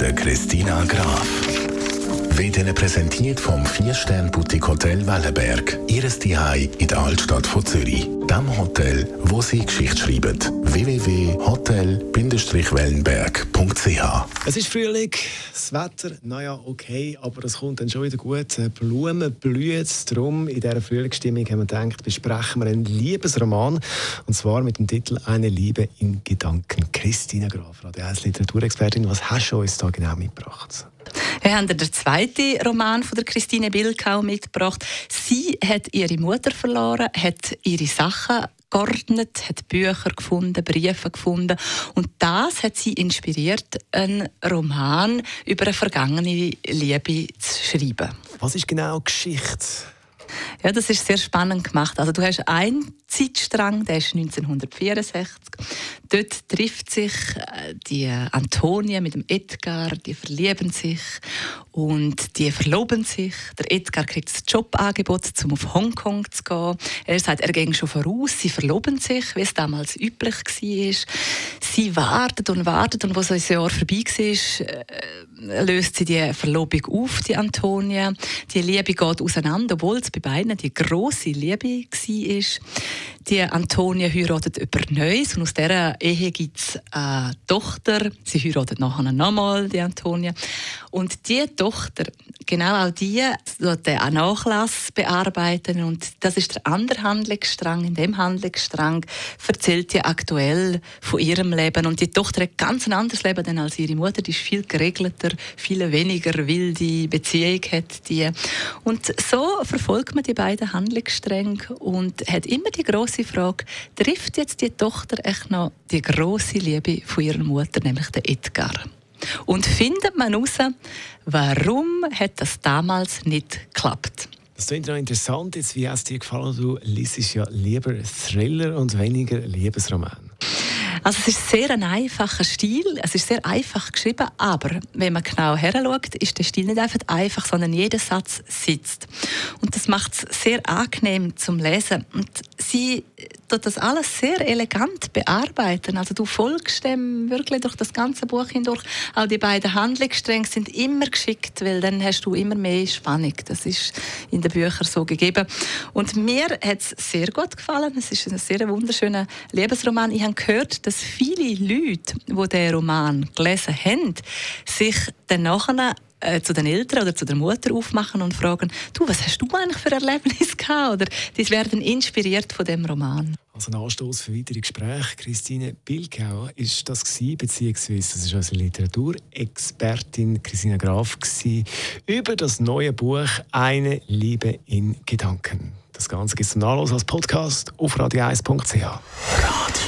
der Christina Graf. Wird Ihnen präsentiert vom 4-Stern-Boutique Hotel Wellenberg. Ihres Zuhause in der Altstadt von Zürich. Dem Hotel, wo Sie Geschichte schreiben. www.hotel-wellenberg.ch Es ist Frühling, das Wetter, naja, okay, aber es kommt dann schon wieder gut. Die Blumen blühen, darum in dieser Frühlingsstimmung haben wir gedacht, besprechen wir einen Liebesroman. Und zwar mit dem Titel «Eine Liebe in Gedanken». Christina Graf, Radio 1 Literaturexpertin, was hast du uns da genau mitgebracht? Wir haben den zweiten Roman von der Christine Bilkau mitgebracht. Sie hat ihre Mutter verloren, hat ihre Sachen geordnet, hat Bücher gefunden, Briefe gefunden und das hat sie inspiriert, einen Roman über eine vergangene Liebe zu schreiben. Was ist genau Geschichte? Ja, das ist sehr spannend gemacht. Also du hast einen Zeitstrang, der ist 1964. Dort trifft sich äh, die Antonia mit dem Edgar, die verlieben sich und die verloben sich. Der Edgar kriegt das Jobangebot, um auf Hongkong zu gehen. Er sagt, er ging schon voraus, sie verloben sich, wie es damals üblich war. Sie wartet und wartet und als ein Jahr vorbei war, äh, löst sie die Verlobung auf, die Antonia. Die Liebe geht auseinander, obwohl es bei beiden die große Liebe war. Die Antonia heiratet über Neues und aus dieser Ehe gibt es eine Tochter. Sie heiratet nachher nochmal, die Antonia. Und die Tochter, genau auch die, wird den Nachlass bearbeiten und das ist der andere Handlungsstrang. In dem Handlungsstrang erzählt sie aktuell von ihrem Leben und die Tochter hat ganz ein anderes Leben als ihre Mutter. Die ist viel geregelter, viel weniger wilde Beziehung hat die. Und so verfolgt man die beiden Handlungsstränge und hat immer die große Frage: Trifft jetzt die Tochter echt noch die große Liebe von ihrer Mutter, nämlich den Edgar? Und findet man heraus, warum hat das damals nicht geklappt? Das ist interessant. Wie es dir gefallen? Du liest ja lieber Thriller und weniger Liebesroman. Also es ist sehr ein einfacher Stil, es ist sehr einfach geschrieben, aber wenn man genau heranschaut, ist der Stil nicht einfach einfach, sondern jeder Satz sitzt. Und das macht es sehr angenehm zum Lesen. Und sie tut das alles sehr elegant bearbeiten. Also du folgst dem wirklich durch das ganze Buch hindurch. Auch die beiden Handlungsstränge sind immer geschickt, weil dann hast du immer mehr Spannung. Das ist in den Büchern so gegeben. Und mir hat es sehr gut gefallen. Es ist ein sehr wunderschöner Lebensroman. Ich habe gehört, dass viele Leute, die den Roman gelesen haben, sich dann nachher äh, zu den Eltern oder zu der Mutter aufmachen und fragen, du, was hast du eigentlich für Erlebnisse gehabt? Oder die werden inspiriert von dem Roman. Also ein Anstoß für weitere Gespräche. Christine Bilkau ist das gewesen, beziehungsweise das ist unsere Literaturexpertin Christina Graf gewesen, über das neue Buch Eine Liebe in Gedanken. Das Ganze gibt es zum Nachlass als Podcast auf radio1.ch.